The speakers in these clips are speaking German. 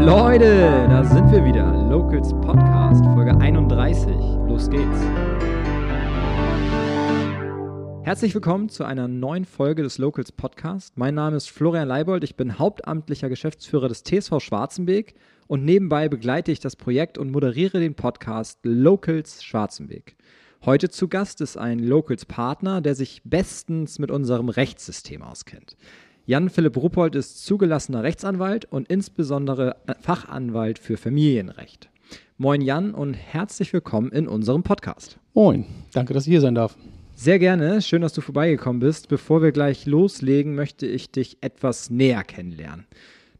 Leute, da sind wir wieder. Locals Podcast, Folge 31. Los geht's. Herzlich willkommen zu einer neuen Folge des Locals Podcast. Mein Name ist Florian Leibold, ich bin hauptamtlicher Geschäftsführer des TSV Schwarzenbeek und nebenbei begleite ich das Projekt und moderiere den Podcast Locals Schwarzenbeek. Heute zu Gast ist ein Locals Partner, der sich bestens mit unserem Rechtssystem auskennt. Jan-Philipp Ruppold ist zugelassener Rechtsanwalt und insbesondere Fachanwalt für Familienrecht. Moin Jan und herzlich willkommen in unserem Podcast. Moin, danke, dass ich hier sein darf. Sehr gerne, schön, dass du vorbeigekommen bist. Bevor wir gleich loslegen, möchte ich dich etwas näher kennenlernen.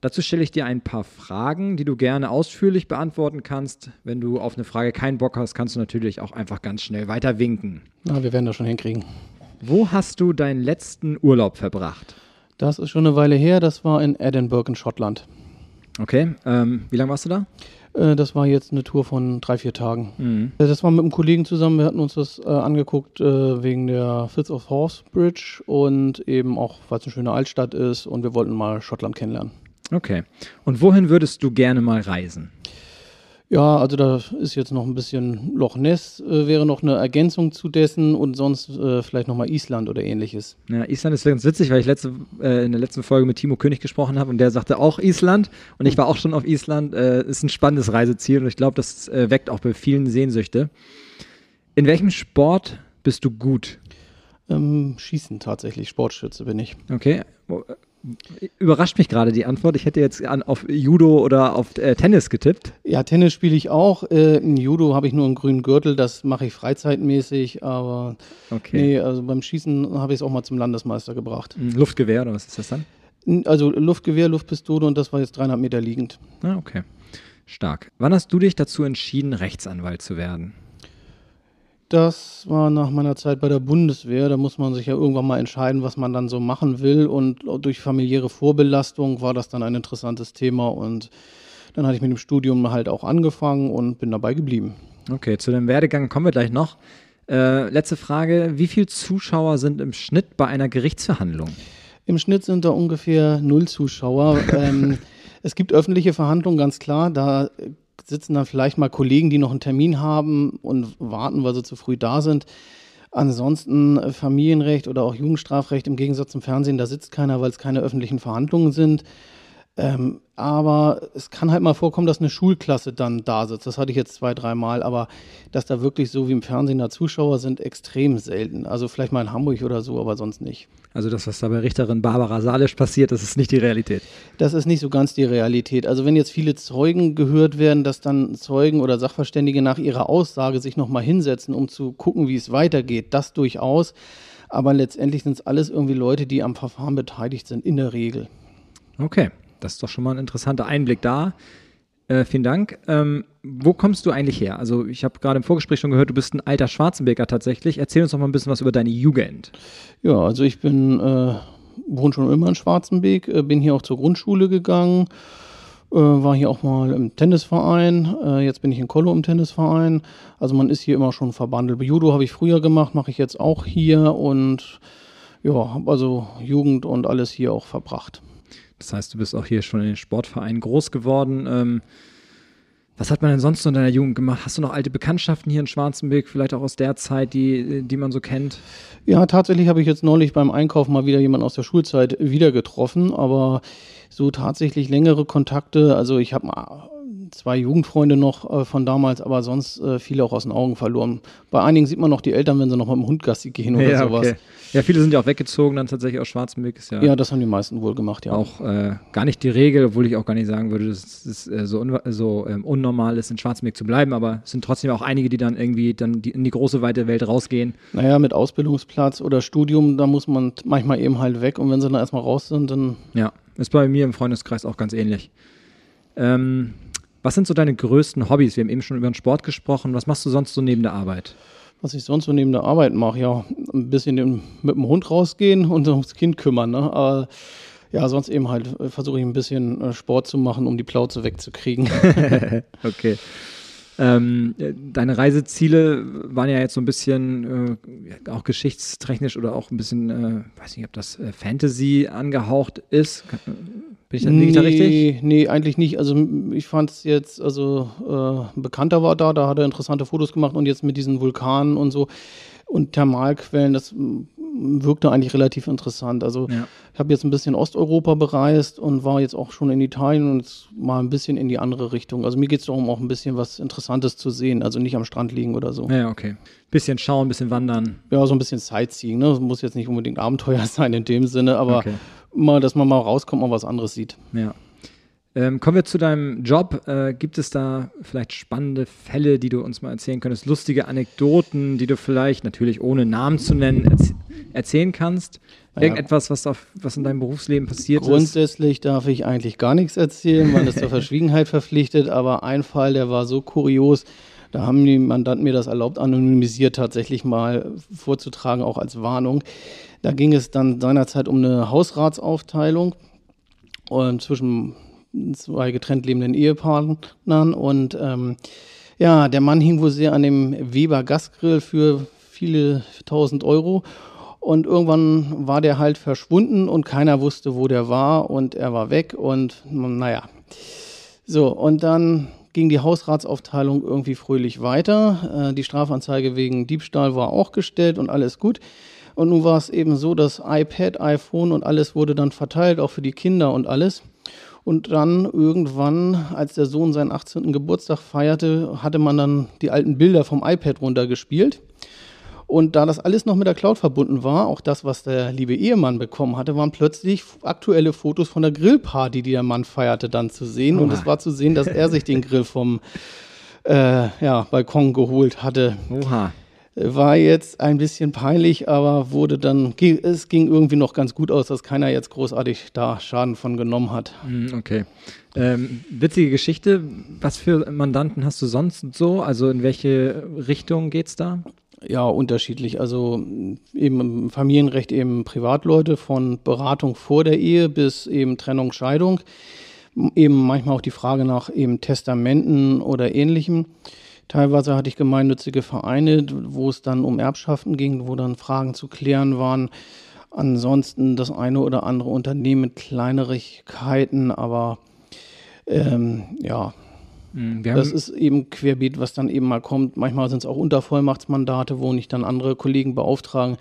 Dazu stelle ich dir ein paar Fragen, die du gerne ausführlich beantworten kannst. Wenn du auf eine Frage keinen Bock hast, kannst du natürlich auch einfach ganz schnell weiter winken. Na, wir werden das schon hinkriegen. Wo hast du deinen letzten Urlaub verbracht? Das ist schon eine Weile her. Das war in Edinburgh in Schottland. Okay, ähm, wie lange warst du da? Äh, das war jetzt eine Tour von drei, vier Tagen. Mhm. Äh, das war mit einem Kollegen zusammen. Wir hatten uns das äh, angeguckt äh, wegen der Fifth of Horse Bridge und eben auch, weil es eine schöne Altstadt ist und wir wollten mal Schottland kennenlernen. Okay. Und wohin würdest du gerne mal reisen? Ja, also da ist jetzt noch ein bisschen Loch Ness, äh, wäre noch eine Ergänzung zu dessen und sonst äh, vielleicht nochmal Island oder ähnliches. Ja, Island ist ganz witzig, weil ich letzte, äh, in der letzten Folge mit Timo König gesprochen habe und der sagte auch Island und ich war auch schon auf Island. Äh, ist ein spannendes Reiseziel und ich glaube, das äh, weckt auch bei vielen Sehnsüchte. In welchem Sport bist du gut? Ähm, Schießen tatsächlich, Sportschütze bin ich. Okay. Überrascht mich gerade die Antwort. Ich hätte jetzt an, auf Judo oder auf äh, Tennis getippt. Ja, Tennis spiele ich auch. Äh, in Judo habe ich nur einen grünen Gürtel, das mache ich freizeitmäßig, aber okay. nee, also beim Schießen habe ich es auch mal zum Landesmeister gebracht. Luftgewehr oder was ist das dann? Also Luftgewehr, Luftpistole und das war jetzt 300 Meter liegend. Ah, okay. Stark. Wann hast du dich dazu entschieden, Rechtsanwalt zu werden? Das war nach meiner Zeit bei der Bundeswehr. Da muss man sich ja irgendwann mal entscheiden, was man dann so machen will. Und durch familiäre Vorbelastung war das dann ein interessantes Thema. Und dann hatte ich mit dem Studium halt auch angefangen und bin dabei geblieben. Okay, zu dem Werdegang kommen wir gleich noch. Äh, letzte Frage: Wie viele Zuschauer sind im Schnitt bei einer Gerichtsverhandlung? Im Schnitt sind da ungefähr null Zuschauer. ähm, es gibt öffentliche Verhandlungen, ganz klar. Da sitzen dann vielleicht mal Kollegen, die noch einen Termin haben und warten, weil sie zu früh da sind. Ansonsten äh, Familienrecht oder auch Jugendstrafrecht im Gegensatz zum Fernsehen, da sitzt keiner, weil es keine öffentlichen Verhandlungen sind. Ähm, aber es kann halt mal vorkommen, dass eine Schulklasse dann da sitzt. Das hatte ich jetzt zwei, dreimal, aber dass da wirklich so wie im Fernsehen da Zuschauer sind, extrem selten. Also vielleicht mal in Hamburg oder so, aber sonst nicht. Also das, was da bei Richterin Barbara Salisch passiert, das ist nicht die Realität. Das ist nicht so ganz die Realität. Also wenn jetzt viele Zeugen gehört werden, dass dann Zeugen oder Sachverständige nach ihrer Aussage sich nochmal hinsetzen, um zu gucken, wie es weitergeht, das durchaus. Aber letztendlich sind es alles irgendwie Leute, die am Verfahren beteiligt sind, in der Regel. Okay. Das ist doch schon mal ein interessanter Einblick da. Äh, vielen Dank. Ähm, wo kommst du eigentlich her? Also ich habe gerade im Vorgespräch schon gehört, du bist ein alter Schwarzenberger tatsächlich. Erzähl uns doch mal ein bisschen was über deine Jugend. Ja, also ich bin, äh, wohne schon immer in Schwarzenberg, äh, bin hier auch zur Grundschule gegangen, äh, war hier auch mal im Tennisverein, äh, jetzt bin ich in Kollo im Tennisverein. Also man ist hier immer schon verbandelt. Judo habe ich früher gemacht, mache ich jetzt auch hier und ja, habe also Jugend und alles hier auch verbracht. Das heißt, du bist auch hier schon in den Sportvereinen groß geworden. Ähm, was hat man denn sonst so in deiner Jugend gemacht? Hast du noch alte Bekanntschaften hier in Schwarzenberg, vielleicht auch aus der Zeit, die, die man so kennt? Ja, tatsächlich habe ich jetzt neulich beim Einkaufen mal wieder jemanden aus der Schulzeit wieder getroffen, aber so tatsächlich längere Kontakte, also ich habe mal zwei Jugendfreunde noch äh, von damals, aber sonst äh, viele auch aus den Augen verloren. Bei einigen sieht man noch die Eltern, wenn sie noch mit dem Hund Gassi gehen oder ja, sowas. Okay. Ja, viele sind ja auch weggezogen, dann tatsächlich aus Schwarzenberg. Ist ja, ja, das haben die meisten wohl gemacht, ja. Auch äh, gar nicht die Regel, obwohl ich auch gar nicht sagen würde, dass es äh, so, un so ähm, unnormal ist, in Schwarzenberg zu bleiben, aber es sind trotzdem auch einige, die dann irgendwie dann die, in die große, weite Welt rausgehen. Naja, mit Ausbildungsplatz oder Studium, da muss man manchmal eben halt weg und wenn sie dann erstmal raus sind, dann. Ja, ist bei mir im Freundeskreis auch ganz ähnlich. Ähm, was sind so deine größten Hobbys? Wir haben eben schon über den Sport gesprochen. Was machst du sonst so neben der Arbeit? Was ich sonst so neben der Arbeit mache, ja, ein bisschen mit dem Hund rausgehen und ums Kind kümmern. Ne? Aber ja, sonst eben halt äh, versuche ich ein bisschen äh, Sport zu machen, um die Plauze wegzukriegen. okay. Ähm, deine Reiseziele waren ja jetzt so ein bisschen äh, auch geschichtstechnisch oder auch ein bisschen, äh, weiß nicht, ob das äh, Fantasy angehaucht ist. Bin ich, nee, da richtig? Nee, eigentlich nicht. Also ich fand es jetzt, also äh, ein Bekannter war da, da hat er interessante Fotos gemacht und jetzt mit diesen Vulkanen und so und Thermalquellen, das wirkte eigentlich relativ interessant. Also ja. ich habe jetzt ein bisschen Osteuropa bereist und war jetzt auch schon in Italien und mal ein bisschen in die andere Richtung. Also mir geht es darum, auch ein bisschen was Interessantes zu sehen, also nicht am Strand liegen oder so. Ja, okay. Bisschen schauen, bisschen wandern. Ja, so ein bisschen Sightseeing. Ne? Das muss jetzt nicht unbedingt Abenteuer sein in dem Sinne, aber okay. mal, dass man mal rauskommt und was anderes sieht. Ja. Ähm, kommen wir zu deinem Job. Äh, gibt es da vielleicht spannende Fälle, die du uns mal erzählen könntest? Lustige Anekdoten, die du vielleicht, natürlich ohne Namen zu nennen, erzählen kannst? Irgendetwas, was, auf, was in deinem Berufsleben passiert Grundsätzlich ist? Grundsätzlich darf ich eigentlich gar nichts erzählen, man ist zur Verschwiegenheit verpflichtet, aber ein Fall, der war so kurios, da haben die Mandanten mir das erlaubt, anonymisiert tatsächlich mal vorzutragen, auch als Warnung. Da ging es dann seinerzeit um eine Hausratsaufteilung und zwischen zwei getrennt lebenden Ehepartnern und ähm, ja, der Mann hing wohl sehr an dem Weber Gasgrill für viele tausend Euro und irgendwann war der halt verschwunden und keiner wusste, wo der war und er war weg und naja. So, und dann ging die Hausratsaufteilung irgendwie fröhlich weiter. Äh, die Strafanzeige wegen Diebstahl war auch gestellt und alles gut. Und nun war es eben so, dass iPad, iPhone und alles wurde dann verteilt, auch für die Kinder und alles. Und dann irgendwann, als der Sohn seinen 18. Geburtstag feierte, hatte man dann die alten Bilder vom iPad runtergespielt. Und da das alles noch mit der Cloud verbunden war, auch das, was der liebe Ehemann bekommen hatte, waren plötzlich aktuelle Fotos von der Grillparty, die der Mann feierte, dann zu sehen. Oha. Und es war zu sehen, dass er sich den Grill vom äh, ja, Balkon geholt hatte. Oha war jetzt ein bisschen peinlich, aber wurde dann, es ging irgendwie noch ganz gut aus, dass keiner jetzt großartig da Schaden von genommen hat. Hm, okay. Ähm, witzige Geschichte. Was für Mandanten hast du sonst so? Also in welche Richtung geht's da? Ja, unterschiedlich. Also eben im Familienrecht eben Privatleute von Beratung vor der Ehe bis eben Trennung, Scheidung. Eben manchmal auch die Frage nach eben Testamenten oder ähnlichem. Teilweise hatte ich gemeinnützige Vereine, wo es dann um Erbschaften ging, wo dann Fragen zu klären waren. Ansonsten das eine oder andere Unternehmen mit Kleinerigkeiten, aber ähm, ja, das ist eben querbeet, was dann eben mal kommt. Manchmal sind es auch Untervollmachtsmandate, wo nicht dann andere Kollegen beauftragen,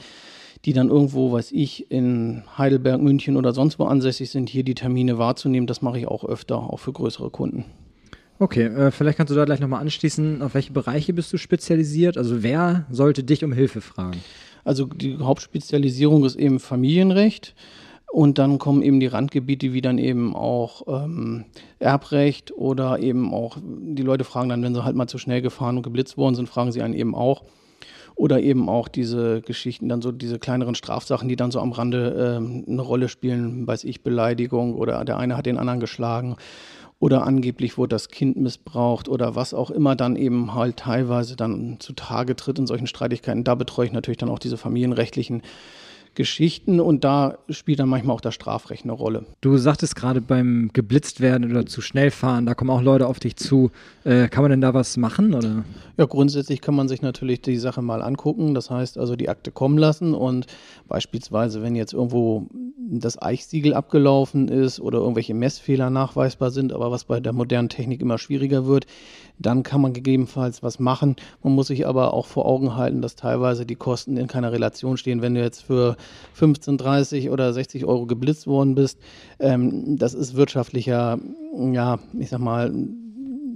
die dann irgendwo, weiß ich, in Heidelberg, München oder sonst wo ansässig sind, hier die Termine wahrzunehmen. Das mache ich auch öfter, auch für größere Kunden. Okay, äh, vielleicht kannst du da gleich nochmal anschließen, auf welche Bereiche bist du spezialisiert? Also wer sollte dich um Hilfe fragen? Also die Hauptspezialisierung ist eben Familienrecht. Und dann kommen eben die Randgebiete wie dann eben auch ähm, Erbrecht oder eben auch, die Leute fragen dann, wenn sie halt mal zu schnell gefahren und geblitzt worden sind, fragen sie einen eben auch. Oder eben auch diese Geschichten, dann so diese kleineren Strafsachen, die dann so am Rande ähm, eine Rolle spielen, weiß ich, Beleidigung oder der eine hat den anderen geschlagen oder angeblich wurde das Kind missbraucht oder was auch immer dann eben halt teilweise dann zutage tritt in solchen Streitigkeiten. Da betreue ich natürlich dann auch diese familienrechtlichen Geschichten und da spielt dann manchmal auch das Strafrecht eine Rolle. Du sagtest gerade beim geblitzt werden oder zu schnell fahren, da kommen auch Leute auf dich zu. Äh, kann man denn da was machen? Oder? Ja, grundsätzlich kann man sich natürlich die Sache mal angucken. Das heißt also die Akte kommen lassen und beispielsweise, wenn jetzt irgendwo das Eichsiegel abgelaufen ist oder irgendwelche Messfehler nachweisbar sind, aber was bei der modernen Technik immer schwieriger wird, dann kann man gegebenenfalls was machen. Man muss sich aber auch vor Augen halten, dass teilweise die Kosten in keiner Relation stehen. Wenn du jetzt für 15, 30 oder 60 Euro geblitzt worden bist, ähm, das ist wirtschaftlicher, ja, ich sag mal,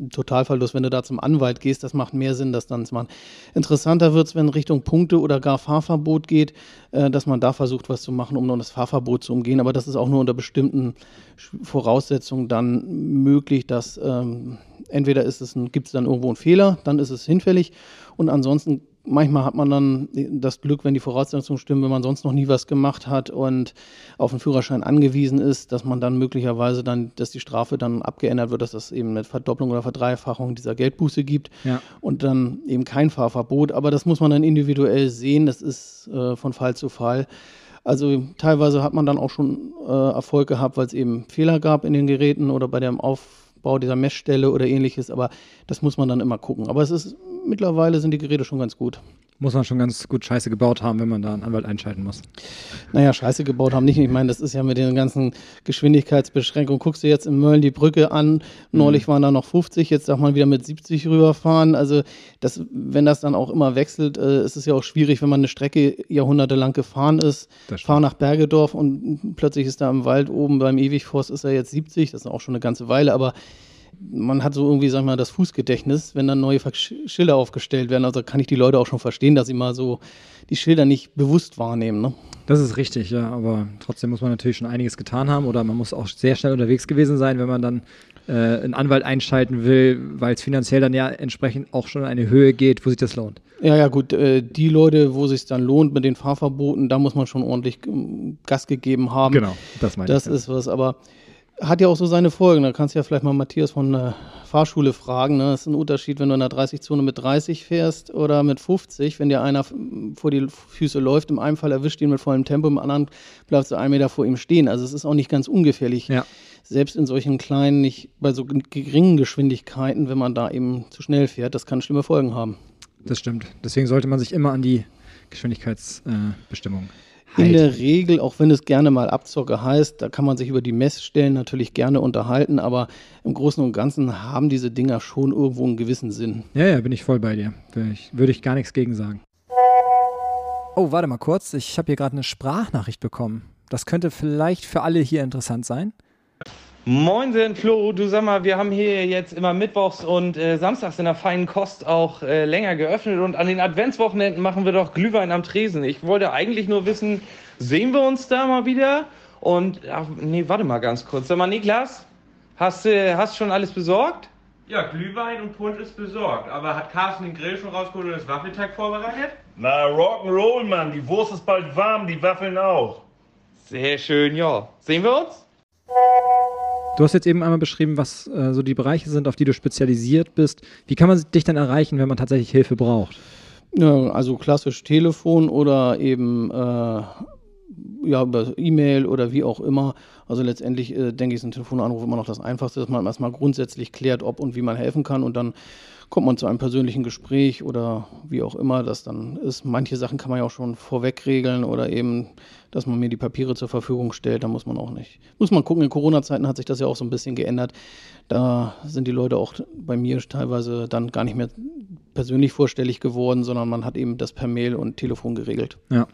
Totalverlust, wenn du da zum Anwalt gehst, das macht mehr Sinn, das dann zu machen. Interessanter wird es, wenn Richtung Punkte oder gar Fahrverbot geht, äh, dass man da versucht, was zu machen, um noch das Fahrverbot zu umgehen. Aber das ist auch nur unter bestimmten Voraussetzungen dann möglich, dass ähm, entweder gibt es dann irgendwo einen Fehler, dann ist es hinfällig und ansonsten manchmal hat man dann das Glück, wenn die Voraussetzungen stimmen, wenn man sonst noch nie was gemacht hat und auf einen Führerschein angewiesen ist, dass man dann möglicherweise dann, dass die Strafe dann abgeändert wird, dass das eben eine Verdopplung oder Verdreifachung dieser Geldbuße gibt ja. und dann eben kein Fahrverbot. Aber das muss man dann individuell sehen. Das ist äh, von Fall zu Fall. Also teilweise hat man dann auch schon äh, Erfolg gehabt, weil es eben Fehler gab in den Geräten oder bei dem Aufbau dieser Messstelle oder ähnliches. Aber das muss man dann immer gucken. Aber es ist mittlerweile sind die Geräte schon ganz gut. Muss man schon ganz gut Scheiße gebaut haben, wenn man da einen Anwalt einschalten muss. Naja, Scheiße gebaut haben nicht. Ich meine, das ist ja mit den ganzen Geschwindigkeitsbeschränkungen. Guckst du jetzt in Mölln die Brücke an, neulich mhm. waren da noch 50, jetzt darf man wieder mit 70 rüberfahren. Also, das, wenn das dann auch immer wechselt, äh, ist es ja auch schwierig, wenn man eine Strecke jahrhundertelang gefahren ist, fahr nach Bergedorf und plötzlich ist da im Wald oben beim Ewigforst ist er jetzt 70, das ist auch schon eine ganze Weile, aber man hat so irgendwie, sag mal, das Fußgedächtnis, wenn dann neue Schilder aufgestellt werden. Also kann ich die Leute auch schon verstehen, dass sie mal so die Schilder nicht bewusst wahrnehmen. Ne? Das ist richtig, ja. Aber trotzdem muss man natürlich schon einiges getan haben oder man muss auch sehr schnell unterwegs gewesen sein, wenn man dann äh, einen Anwalt einschalten will, weil es finanziell dann ja entsprechend auch schon eine Höhe geht, wo sich das lohnt. Ja, ja, gut. Äh, die Leute, wo sich dann lohnt mit den Fahrverboten, da muss man schon ordentlich ähm, Gas gegeben haben. Genau, das meine das ich. Das ist was, aber hat ja auch so seine Folgen. Da kannst du ja vielleicht mal Matthias von der Fahrschule fragen. Ne? Das ist ein Unterschied, wenn du in der 30-Zone mit 30 fährst oder mit 50. Wenn dir einer vor die Füße läuft, im einen Fall erwischt ihn mit vollem Tempo, im anderen bleibst du einen Meter vor ihm stehen. Also es ist auch nicht ganz ungefährlich. Ja. Selbst in solchen kleinen, nicht bei so geringen Geschwindigkeiten, wenn man da eben zu schnell fährt, das kann schlimme Folgen haben. Das stimmt. Deswegen sollte man sich immer an die Geschwindigkeitsbestimmungen äh, in der Regel, auch wenn es gerne mal Abzocke heißt, da kann man sich über die Messstellen natürlich gerne unterhalten, aber im Großen und Ganzen haben diese Dinger schon irgendwo einen gewissen Sinn. Ja, ja, bin ich voll bei dir. Würde ich, würde ich gar nichts gegen sagen. Oh, warte mal kurz. Ich habe hier gerade eine Sprachnachricht bekommen. Das könnte vielleicht für alle hier interessant sein. Moinsen, Flo, du sag mal, wir haben hier jetzt immer mittwochs und äh, samstags in der feinen Kost auch äh, länger geöffnet und an den Adventswochenenden machen wir doch Glühwein am Tresen. Ich wollte eigentlich nur wissen, sehen wir uns da mal wieder? Und, ach, nee, warte mal ganz kurz. Sag mal, Niklas, hast du äh, hast schon alles besorgt? Ja, Glühwein und Punsch ist besorgt. Aber hat Carsten den Grill schon rausgeholt und das Waffelteig vorbereitet? Na, Rock'n'Roll, Mann. Die Wurst ist bald warm, die Waffeln auch. Sehr schön, ja. Sehen wir uns? Du hast jetzt eben einmal beschrieben, was äh, so die Bereiche sind, auf die du spezialisiert bist. Wie kann man dich dann erreichen, wenn man tatsächlich Hilfe braucht? Ja, also klassisch Telefon oder eben äh, ja, über E-Mail oder wie auch immer. Also letztendlich äh, denke ich, ist ein Telefonanruf immer noch das Einfachste, dass man erstmal grundsätzlich klärt, ob und wie man helfen kann und dann kommt man zu einem persönlichen Gespräch oder wie auch immer das dann ist. Manche Sachen kann man ja auch schon vorweg regeln oder eben, dass man mir die Papiere zur Verfügung stellt, da muss man auch nicht. Muss man gucken, in Corona-Zeiten hat sich das ja auch so ein bisschen geändert. Da sind die Leute auch bei mir teilweise dann gar nicht mehr persönlich vorstellig geworden, sondern man hat eben das per Mail und Telefon geregelt. Ja.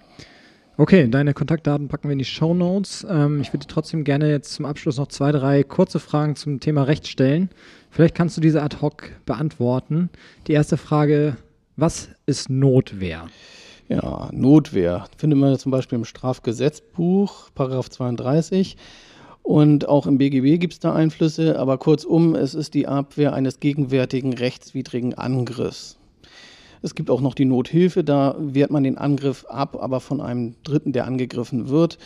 Okay, deine Kontaktdaten packen wir in die Show Notes. Ähm, ich würde trotzdem gerne jetzt zum Abschluss noch zwei, drei kurze Fragen zum Thema Recht stellen. Vielleicht kannst du diese ad hoc beantworten. Die erste Frage, was ist Notwehr? Ja, Notwehr findet man zum Beispiel im Strafgesetzbuch, Paragraph 32. Und auch im BGB gibt es da Einflüsse, aber kurzum, es ist die Abwehr eines gegenwärtigen rechtswidrigen Angriffs. Es gibt auch noch die Nothilfe, da wehrt man den Angriff ab, aber von einem Dritten, der angegriffen wird.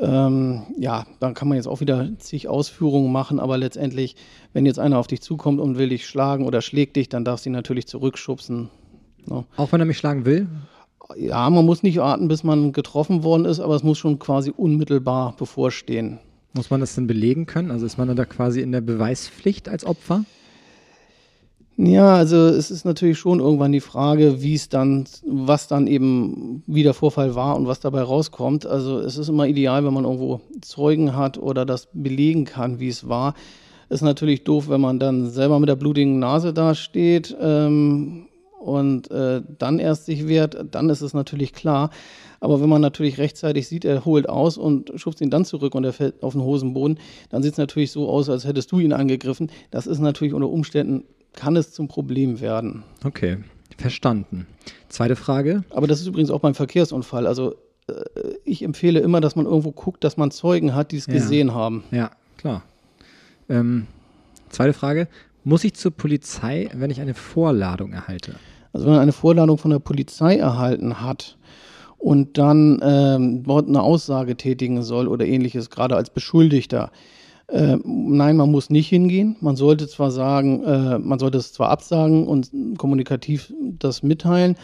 Ähm, ja, dann kann man jetzt auch wieder zig Ausführungen machen, aber letztendlich, wenn jetzt einer auf dich zukommt und will dich schlagen oder schlägt dich, dann darfst du ihn natürlich zurückschubsen. Ne? Auch wenn er mich schlagen will? Ja, man muss nicht warten, bis man getroffen worden ist, aber es muss schon quasi unmittelbar bevorstehen. Muss man das denn belegen können? Also ist man da quasi in der Beweispflicht als Opfer? Ja, also es ist natürlich schon irgendwann die Frage, wie es dann, was dann eben wie der Vorfall war und was dabei rauskommt. Also es ist immer ideal, wenn man irgendwo Zeugen hat oder das belegen kann, wie es war. Ist natürlich doof, wenn man dann selber mit der blutigen Nase dasteht ähm, und äh, dann erst sich wehrt, dann ist es natürlich klar. Aber wenn man natürlich rechtzeitig sieht, er holt aus und schubst ihn dann zurück und er fällt auf den Hosenboden, dann sieht es natürlich so aus, als hättest du ihn angegriffen. Das ist natürlich unter Umständen kann es zum Problem werden. Okay, verstanden. Zweite Frage. Aber das ist übrigens auch beim Verkehrsunfall. Also äh, ich empfehle immer, dass man irgendwo guckt, dass man Zeugen hat, die es ja. gesehen haben. Ja, klar. Ähm, zweite Frage. Muss ich zur Polizei, wenn ich eine Vorladung erhalte? Also wenn man eine Vorladung von der Polizei erhalten hat und dann ähm, dort eine Aussage tätigen soll oder ähnliches, gerade als Beschuldigter, äh, nein, man muss nicht hingehen. Man sollte zwar sagen, äh, man sollte es zwar absagen und kommunikativ das mitteilen,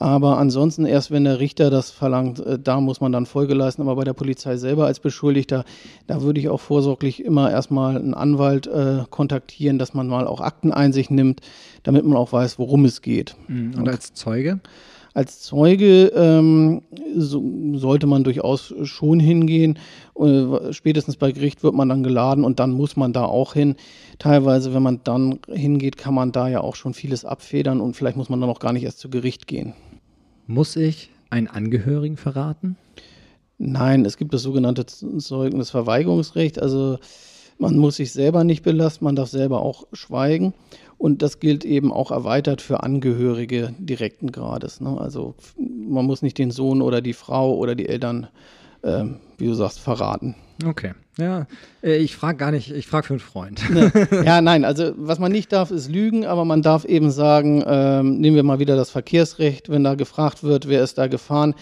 aber ansonsten erst, wenn der Richter das verlangt, äh, da muss man dann Folge leisten. Aber bei der Polizei selber als Beschuldigter, da würde ich auch vorsorglich immer erstmal einen Anwalt äh, kontaktieren, dass man mal auch Akteneinsicht nimmt, damit man auch weiß, worum es geht. Mhm. Und als Zeuge? Als Zeuge ähm, so, sollte man durchaus schon hingehen. Äh, spätestens bei Gericht wird man dann geladen und dann muss man da auch hin. Teilweise, wenn man dann hingeht, kann man da ja auch schon vieles abfedern und vielleicht muss man dann auch gar nicht erst zu Gericht gehen. Muss ich einen Angehörigen verraten? Nein, es gibt das sogenannte Zeugnisverweigerungsrecht. Also man muss sich selber nicht belasten, man darf selber auch schweigen. Und das gilt eben auch erweitert für Angehörige direkten Grades. Ne? Also man muss nicht den Sohn oder die Frau oder die Eltern, äh, wie du sagst, verraten. Okay. Ja, äh, ich frage gar nicht, ich frage für einen Freund. ja, nein, also was man nicht darf, ist lügen, aber man darf eben sagen, ähm, nehmen wir mal wieder das Verkehrsrecht, wenn da gefragt wird, wer ist da gefahren,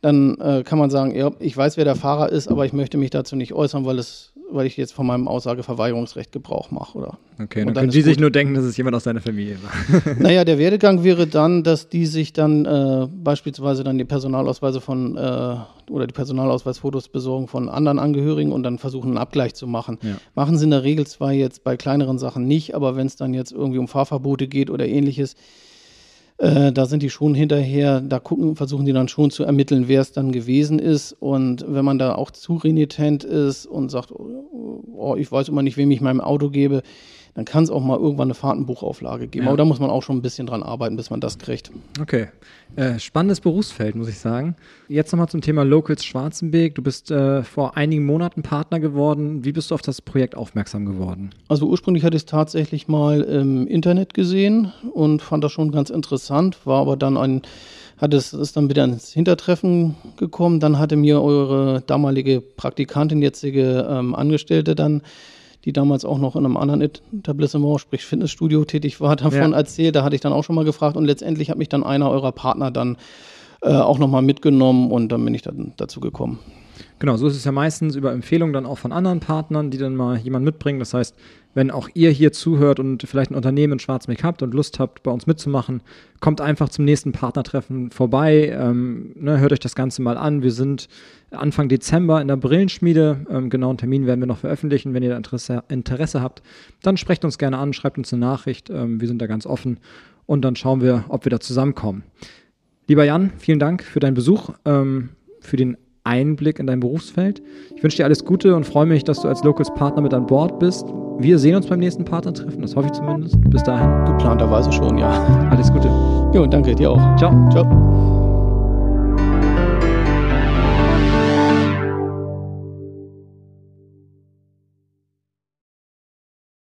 dann äh, kann man sagen, ja, ich weiß, wer der Fahrer ist, aber ich möchte mich dazu nicht äußern, weil es weil ich jetzt von meinem Aussageverweigerungsrecht Gebrauch mache. Oder? Okay, dann, dann können die sich nur denken, dass es jemand aus seiner Familie war. naja, der Werdegang wäre dann, dass die sich dann äh, beispielsweise dann die Personalausweise von äh, oder die Personalausweisfotos besorgen von anderen Angehörigen und dann versuchen, einen Abgleich zu machen. Ja. Machen sie in der Regel zwar jetzt bei kleineren Sachen nicht, aber wenn es dann jetzt irgendwie um Fahrverbote geht oder ähnliches, äh, da sind die schon hinterher, da gucken, versuchen die dann schon zu ermitteln, wer es dann gewesen ist. Und wenn man da auch zu renitent ist und sagt, oh, oh ich weiß immer nicht, wem ich meinem Auto gebe, dann kann es auch mal irgendwann eine Fahrtenbuchauflage geben. Ja. Aber da muss man auch schon ein bisschen dran arbeiten, bis man das kriegt. Okay. Äh, spannendes Berufsfeld, muss ich sagen. Jetzt nochmal zum Thema Locals Schwarzenberg. Du bist äh, vor einigen Monaten Partner geworden. Wie bist du auf das Projekt aufmerksam geworden? Also ursprünglich hatte ich es tatsächlich mal im Internet gesehen und fand das schon ganz interessant, war aber dann ein hat es ist dann wieder ins Hintertreffen gekommen. Dann hatte mir eure damalige Praktikantin, jetzige ähm, Angestellte, dann die damals auch noch in einem anderen Etablissement, sprich Fitnessstudio tätig war, davon ja. erzählt. Da hatte ich dann auch schon mal gefragt und letztendlich hat mich dann einer eurer Partner dann äh, auch nochmal mitgenommen und dann bin ich dann dazu gekommen. Genau, so ist es ja meistens über Empfehlungen dann auch von anderen Partnern, die dann mal jemanden mitbringen. Das heißt, wenn auch ihr hier zuhört und vielleicht ein Unternehmen in Schwarzmeck habt und Lust habt, bei uns mitzumachen, kommt einfach zum nächsten Partnertreffen vorbei. Ähm, ne, hört euch das Ganze mal an. Wir sind Anfang Dezember in der Brillenschmiede. Ähm, genauen Termin werden wir noch veröffentlichen. Wenn ihr Interesse, Interesse habt, dann sprecht uns gerne an, schreibt uns eine Nachricht. Ähm, wir sind da ganz offen und dann schauen wir, ob wir da zusammenkommen. Lieber Jan, vielen Dank für deinen Besuch, ähm, für den Einblick in dein Berufsfeld. Ich wünsche dir alles Gute und freue mich, dass du als Locals Partner mit an Bord bist. Wir sehen uns beim nächsten Partnertreffen, das hoffe ich zumindest. Bis dahin. Geplanterweise schon, ja. Alles Gute. Jo, danke dir auch. Ciao. Ciao.